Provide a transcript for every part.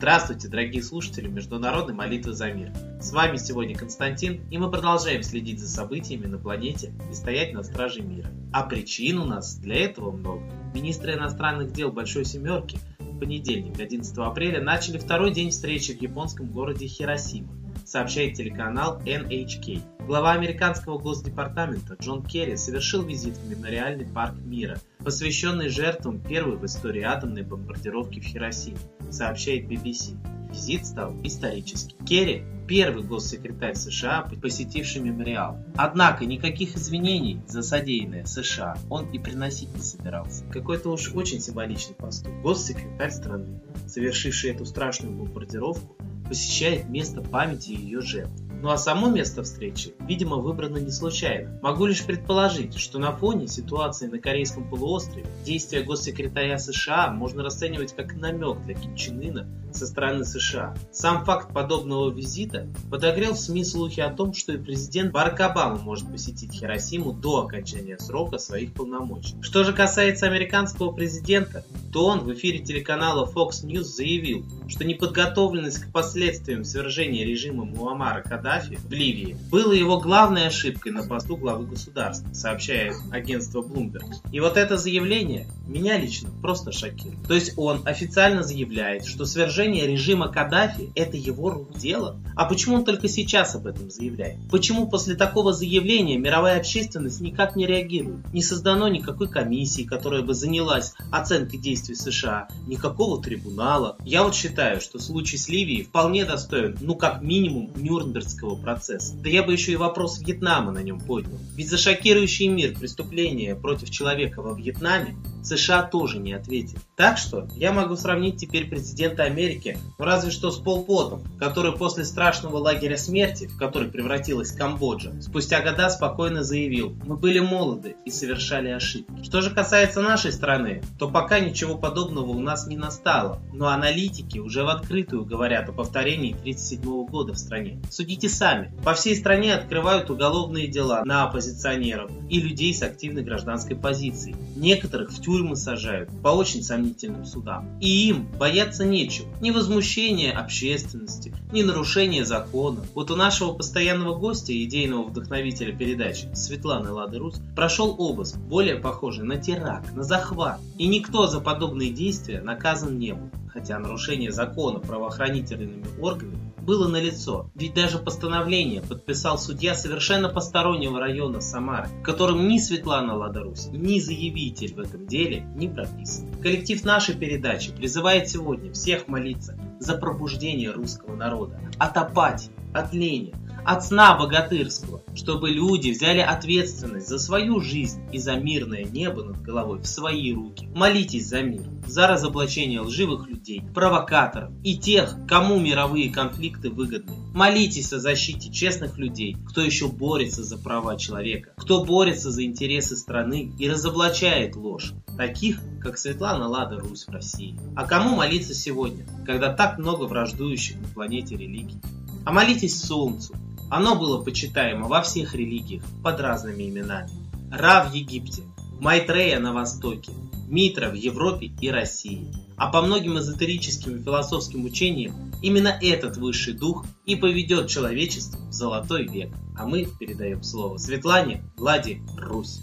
Здравствуйте, дорогие слушатели Международной молитвы за мир. С вами сегодня Константин, и мы продолжаем следить за событиями на планете и стоять на страже мира. А причин у нас для этого много. Министры иностранных дел Большой Семерки в понедельник, 11 апреля, начали второй день встречи в японском городе Хиросима сообщает телеканал NHK. Глава американского госдепартамента Джон Керри совершил визит в мемориальный парк мира, посвященный жертвам первой в истории атомной бомбардировки в Хиросиме, сообщает BBC. Визит стал историческим. Керри – первый госсекретарь США, посетивший мемориал. Однако никаких извинений за содеянное США он и приносить не собирался. Какой-то уж очень символичный поступок. Госсекретарь страны, совершивший эту страшную бомбардировку, посещает место памяти ее жертв. Ну а само место встречи, видимо, выбрано не случайно. Могу лишь предположить, что на фоне ситуации на Корейском полуострове действия госсекретаря США можно расценивать как намек для Ким Чен Ына со стороны США. Сам факт подобного визита подогрел в СМИ слухи о том, что и президент Барак Обама может посетить Хиросиму до окончания срока своих полномочий. Что же касается американского президента, то он в эфире телеканала Fox News заявил, что неподготовленность к последствиям свержения режима Муаммара Каддафи в Ливии была его главной ошибкой на посту главы государства, сообщает агентство Bloomberg. И вот это заявление меня лично просто шокирует. То есть он официально заявляет, что свержение режима Каддафи это его рук дело? А почему он только сейчас об этом заявляет? Почему после такого заявления мировая общественность никак не реагирует? Не создано никакой комиссии, которая бы занялась оценкой действий США, никакого трибунала. Я вот считаю, что случай с Ливией вполне достоин, ну как минимум, Нюрнбергского процесса. Да я бы еще и вопрос Вьетнама на нем поднял. Ведь за шокирующий мир преступления против человека во Вьетнаме США тоже не ответили. Так что я могу сравнить теперь президента Америки, ну разве что с Пол Потом, который после страшного лагеря смерти, в который превратилась Камбоджа, спустя года спокойно заявил, мы были молоды и совершали ошибки. Что же касается нашей страны, то пока ничего подобного у нас не настало, но аналитики уже в открытую говорят о повторении 1937 года в стране. Судите сами. По всей стране открывают уголовные дела на оппозиционеров и людей с активной гражданской позицией. Некоторых в тюрьмы сажают по очень сомнительным судам. И им бояться нечего. Ни возмущения общественности, ни нарушения закона. Вот у нашего постоянного гостя, идейного вдохновителя передачи, Светланы Лады Рус, прошел обыск, более похожий на теракт, на захват. И никто за подобные действия наказан не был хотя нарушение закона правоохранительными органами было налицо, ведь даже постановление подписал судья совершенно постороннего района Самары, в котором ни Светлана Ладарусь, ни заявитель в этом деле не прописан. Коллектив нашей передачи призывает сегодня всех молиться за пробуждение русского народа от апатии, от лени, от сна богатырского, чтобы люди взяли ответственность за свою жизнь и за мирное небо над головой в свои руки. Молитесь за мир, за разоблачение лживых людей, провокаторов и тех, кому мировые конфликты выгодны. Молитесь о защите честных людей, кто еще борется за права человека, кто борется за интересы страны и разоблачает ложь, таких, как Светлана Лада Русь в России. А кому молиться сегодня, когда так много враждующих на планете религий? А молитесь Солнцу, оно было почитаемо во всех религиях под разными именами. Ра в Египте, Майтрея на Востоке, Митра в Европе и России. А по многим эзотерическим и философским учениям именно этот высший дух и поведет человечество в золотой век. А мы передаем слово Светлане Влади Русь.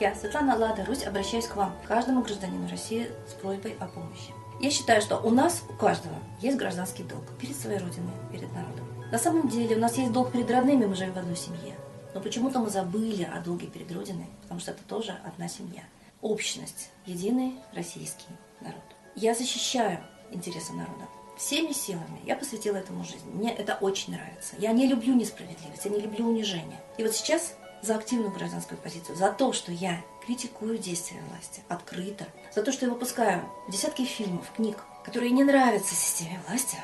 Я, Светлана Лада Русь, обращаюсь к вам, каждому гражданину России с просьбой о помощи. Я считаю, что у нас, у каждого, есть гражданский долг перед своей Родиной, перед народом. На самом деле у нас есть долг перед родными, мы живем в одной семье. Но почему-то мы забыли о долге перед Родиной, потому что это тоже одна семья. Общность, единый российский народ. Я защищаю интересы народа. Всеми силами я посвятила этому жизнь. Мне это очень нравится. Я не люблю несправедливость, я не люблю унижение. И вот сейчас за активную гражданскую позицию, за то, что я критикую действия власти открыто, за то, что я выпускаю десятки фильмов, книг, которые не нравятся системе власти,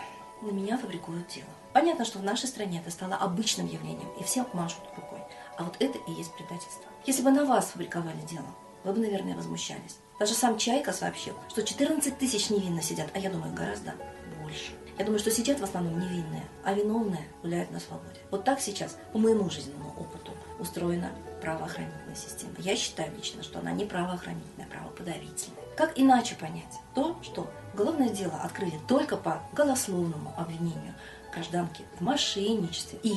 на меня фабрикуют дело. Понятно, что в нашей стране это стало обычным явлением, и всем машут рукой. А вот это и есть предательство. Если бы на вас фабриковали дело, вы бы, наверное, возмущались. Даже сам Чайка сообщил, что 14 тысяч невинно сидят, а я думаю, гораздо больше. Я думаю, что сидят в основном невинные, а виновные гуляют на свободе. Вот так сейчас, по моему жизненному опыту, устроена правоохранительная система. Я считаю лично, что она не правоохранительная, а правоподавительная. Как иначе понять то, что уголовное дело открыли только по голословному обвинению гражданки в мошенничестве и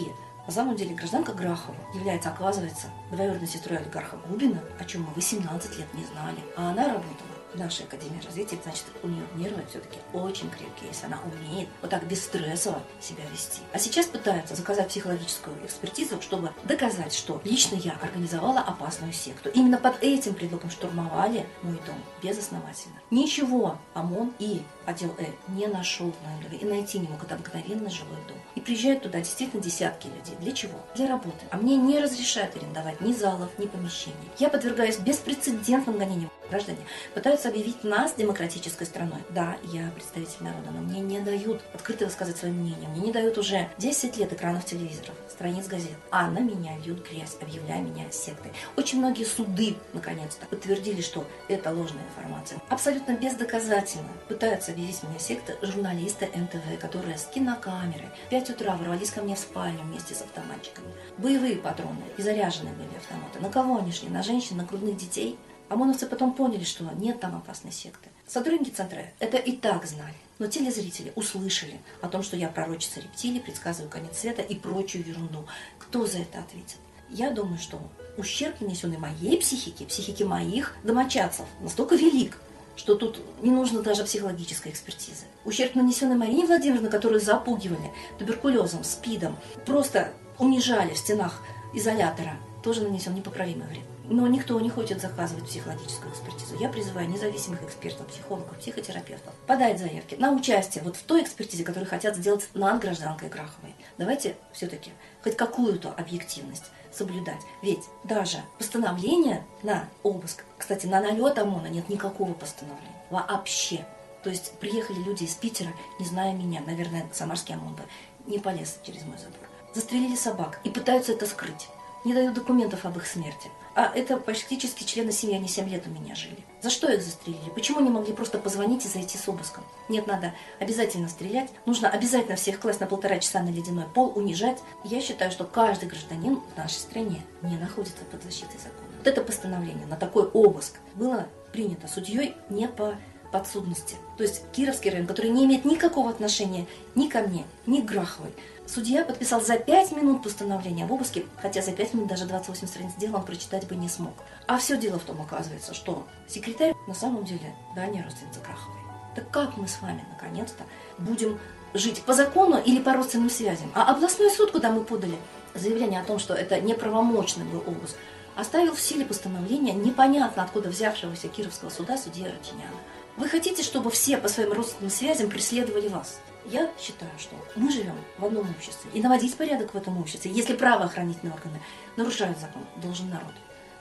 на самом деле гражданка Грахова является, оказывается, двоюродной сестрой олигарха Губина, о чем мы 18 лет не знали. А она работала нашей Академии развития, значит, у нее нервы все-таки очень крепкие, если она умеет вот так бесстрессово себя вести. А сейчас пытаются заказать психологическую экспертизу, чтобы доказать, что лично я организовала опасную секту. Именно под этим предлогом штурмовали мой дом безосновательно. Ничего ОМОН и отдел Э не нашел в моем доме и найти не мог. Это обыкновенно жилой дом. И приезжают туда действительно десятки людей. Для чего? Для работы. А мне не разрешают арендовать ни залов, ни помещений. Я подвергаюсь беспрецедентным гонениям. Граждане пытаются объявить нас демократической страной. Да, я представитель народа, но мне не дают открыто высказать свое мнение. Мне не дают уже 10 лет экранов телевизоров, страниц газет. А на меня льют грязь, объявляя меня сектой. Очень многие суды, наконец-то, подтвердили, что это ложная информация. Абсолютно бездоказательно пытаются объявить меня сектой журналисты НТВ, которые с кинокамерой в 5 утра ворвались ко мне в спальню вместе с автоматчиками. Боевые патроны и заряженные были автоматы. На кого они шли? На женщин, на грудных детей? ОМОНовцы потом поняли, что нет там опасной секты. Сотрудники центра это и так знали. Но телезрители услышали о том, что я пророчица рептилий, предсказываю конец света и прочую ерунду. Кто за это ответит? Я думаю, что ущерб, нанесенный моей психике, психике моих домочадцев, настолько велик, что тут не нужно даже психологической экспертизы. Ущерб, нанесенный Марине Владимировне, которую запугивали туберкулезом, спидом, просто унижали в стенах изолятора, тоже нанесен непоправимый вред. Но никто не хочет заказывать психологическую экспертизу. Я призываю независимых экспертов, психологов, психотерапевтов подать заявки на участие вот в той экспертизе, которую хотят сделать над гражданкой Граховой. Давайте все-таки хоть какую-то объективность соблюдать. Ведь даже постановление на обыск, кстати, на налет ОМОНа нет никакого постановления. Вообще. То есть приехали люди из Питера, не зная меня, наверное, самарский ОМОН бы не полез через мой забор. Застрелили собак и пытаются это скрыть не дают документов об их смерти. А это практически члены семьи, они 7 лет у меня жили. За что их застрелили? Почему не могли просто позвонить и зайти с обыском? Нет, надо обязательно стрелять. Нужно обязательно всех класть на полтора часа на ледяной пол, унижать. Я считаю, что каждый гражданин в нашей стране не находится под защитой закона. Вот это постановление на такой обыск было принято судьей не по подсудности. То есть Кировский район, который не имеет никакого отношения ни ко мне, ни к Граховой. Судья подписал за 5 минут постановление об обыске, хотя за 5 минут даже 28 страниц дела он прочитать бы не смог. А все дело в том, оказывается, что секретарь на самом деле дальняя родственница Краховой. Так как мы с вами, наконец-то, будем жить по закону или по родственным связям? А областной суд, куда мы подали заявление о том, что это неправомочный был обыск, оставил в силе постановления непонятно откуда взявшегося Кировского суда судья Рутиняна. Вы хотите, чтобы все по своим родственным связям преследовали вас? Я считаю, что мы живем в одном обществе. И наводить порядок в этом обществе, если правоохранительные органы нарушают закон, должен народ,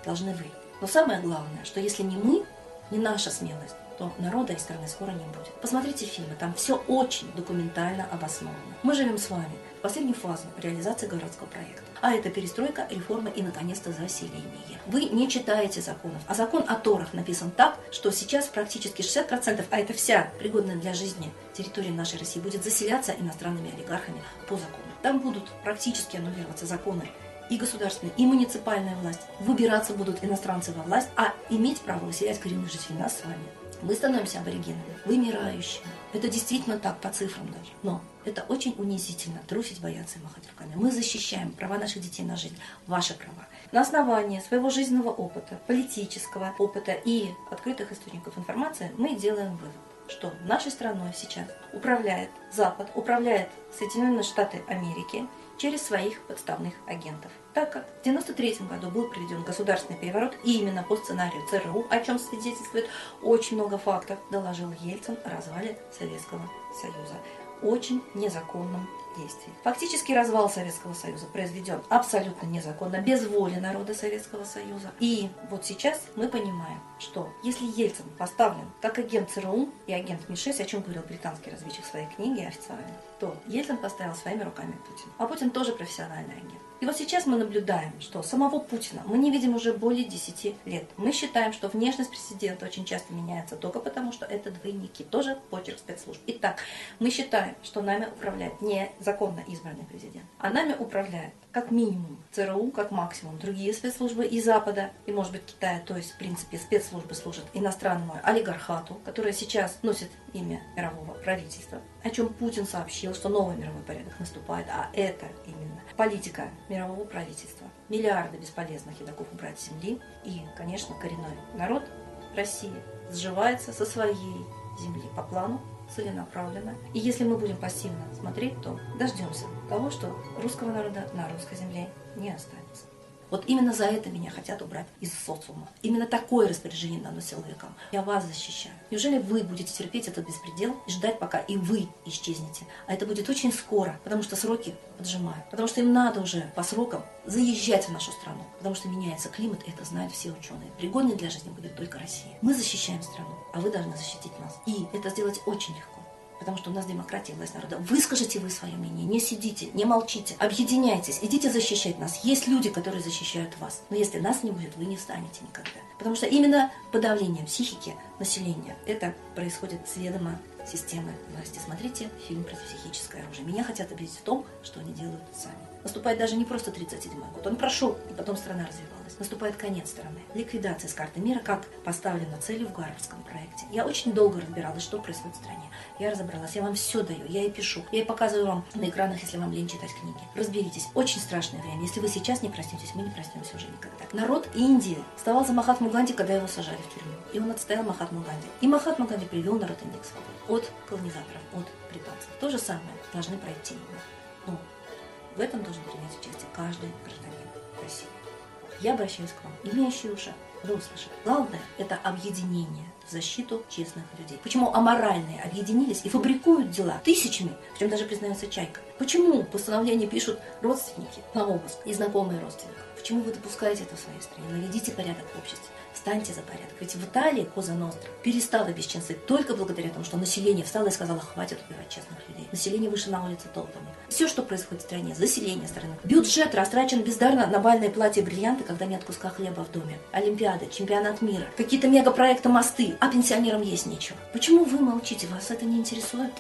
должны вы. Но самое главное, что если не мы, не наша смелость, то народа и страны скоро не будет. Посмотрите фильмы, там все очень документально обосновано. Мы живем с вами в последнюю фазу реализации городского проекта. А это перестройка, реформа и, наконец-то, заселение. Вы не читаете законов. А закон о Торах написан так, что сейчас практически 60%, а это вся пригодная для жизни территория нашей России, будет заселяться иностранными олигархами по закону. Там будут практически аннулироваться законы и государственная, и муниципальная власть. Выбираться будут иностранцы во власть, а иметь право выселять коренных жителей нас с вами. Мы становимся аборигенами, вымирающими. Это действительно так, по цифрам даже. Но это очень унизительно, трусить, бояться и махать руками. Мы защищаем права наших детей на жизнь, ваши права. На основании своего жизненного опыта, политического опыта и открытых источников информации мы делаем вывод что нашей страной сейчас управляет Запад, управляет Соединенные Штаты Америки через своих подставных агентов. Так как в 1993 году был проведен государственный переворот и именно по сценарию ЦРУ, о чем свидетельствует очень много фактов, доложил Ельцин о развале Советского Союза. Очень незаконном действий. Фактически развал Советского Союза произведен абсолютно незаконно, без воли народа Советского Союза. И вот сейчас мы понимаем, что если Ельцин поставлен как агент ЦРУ и агент МИ-6, о чем говорил британский разведчик в своей книге официально, то Ельцин поставил своими руками Путина. А Путин тоже профессиональный агент. И вот сейчас мы наблюдаем, что самого Путина мы не видим уже более 10 лет. Мы считаем, что внешность президента очень часто меняется только потому, что это двойники. Тоже почерк спецслужб. Итак, мы считаем, что нами управляет не законно избранный президент, а нами управляет как минимум ЦРУ, как максимум другие спецслужбы и Запада, и может быть Китая, то есть в принципе спецслужбы служат иностранному олигархату, которое сейчас носит имя мирового правительства, о чем Путин сообщил, что новый мировой порядок наступает, а это именно политика мирового правительства. Миллиарды бесполезных едоков убрать с земли и, конечно, коренной народ России сживается со своей земли по плану целенаправленно. И если мы будем пассивно смотреть, то дождемся того, что русского народа на русской земле не останется. Вот именно за это меня хотят убрать из социума. Именно такое распоряжение дано силовикам. Я вас защищаю. Неужели вы будете терпеть этот беспредел и ждать, пока и вы исчезнете? А это будет очень скоро, потому что сроки поджимают. Потому что им надо уже по срокам заезжать в нашу страну. Потому что меняется климат, и это знают все ученые. Пригодной для жизни будет только Россия. Мы защищаем страну, а вы должны защитить нас. И это сделать очень легко потому что у нас демократия, власть народа. Выскажите вы свое мнение, не сидите, не молчите, объединяйтесь, идите защищать нас. Есть люди, которые защищают вас. Но если нас не будет, вы не встанете никогда. Потому что именно подавление психики населения, это происходит с ведома системы власти. Смотрите фильм про психическое оружие. Меня хотят убедить в том, что они делают сами. Наступает даже не просто 37-й год, он прошел, и потом страна развивалась. Наступает конец страны. Ликвидация с карты мира, как поставлена целью в Гарвардском проекте. Я очень долго разбиралась, что происходит в стране. Я разобралась, я вам все даю, я и пишу. Я и показываю вам на экранах, если вам лень читать книги. Разберитесь. Очень страшное время. Если вы сейчас не проснетесь, мы не проснемся уже никогда. Народ Индии вставал за Махатму Ганди, когда его сажали в тюрьму. И он отстоял Махатму Ганди. И Махатма Ганди привел народ индекс от колонизаторов, от британцев. То же самое должны пройти. Но в этом должен принять участие каждый гражданин России. Я обращаюсь к вам, имеющие уши, услышали. Главное – это объединение в защиту честных людей. Почему аморальные объединились и фабрикуют дела тысячами, в чем даже признается Чайка? Почему постановление пишут родственники на обыск и знакомые родственников? Почему вы допускаете это в своей стране? Наведите порядок в обществе. Встаньте за порядок. Ведь в Италии Коза Ностра перестала бесчинствовать только благодаря тому, что население встало и сказало, хватит убивать честных людей. Население вышло на улицы толпами. Все, что происходит в стране, заселение страны. Бюджет растрачен бездарно на бальное платье и бриллианты, когда нет куска хлеба в доме. Олимпиады, чемпионат мира, какие-то мегапроекты мосты, а пенсионерам есть нечего. Почему вы молчите? Вас это не интересует?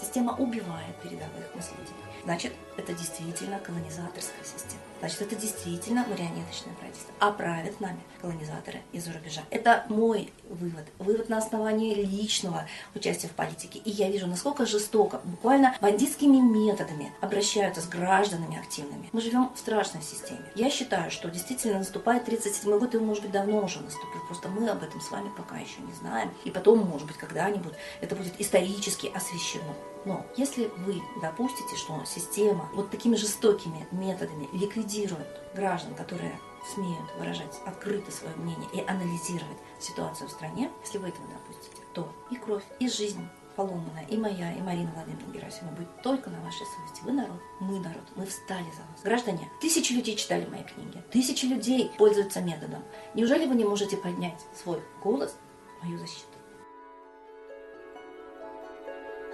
Система убивает передовых наследий. Значит, это действительно колонизаторская система. Значит, это действительно марионеточное правительство. А правят нами колонизаторы из-за рубежа. Это мой вывод. Вывод на основании личного участия в политике. И я вижу, насколько жестоко, буквально бандитскими методами обращаются с гражданами активными. Мы живем в страшной системе. Я считаю, что действительно наступает 37 год, и может быть, давно уже наступил. Просто мы об этом с вами пока еще не знаем. И потом, может быть, когда-нибудь это будет исторически освещено. Но если вы допустите, что система вот такими жестокими методами ликвидирует граждан, которые смеют выражать открыто свое мнение и анализировать ситуацию в стране, если вы этого допустите, то и кровь, и жизнь поломанная, и моя, и Марина Владимировна Герасимова будет только на вашей совести. Вы народ, мы народ, мы встали за вас. Граждане, тысячи людей читали мои книги, тысячи людей пользуются методом. Неужели вы не можете поднять свой голос в мою защиту?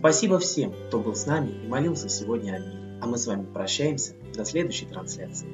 Спасибо всем, кто был с нами и молился сегодня о мире. А мы с вами прощаемся до следующей трансляции.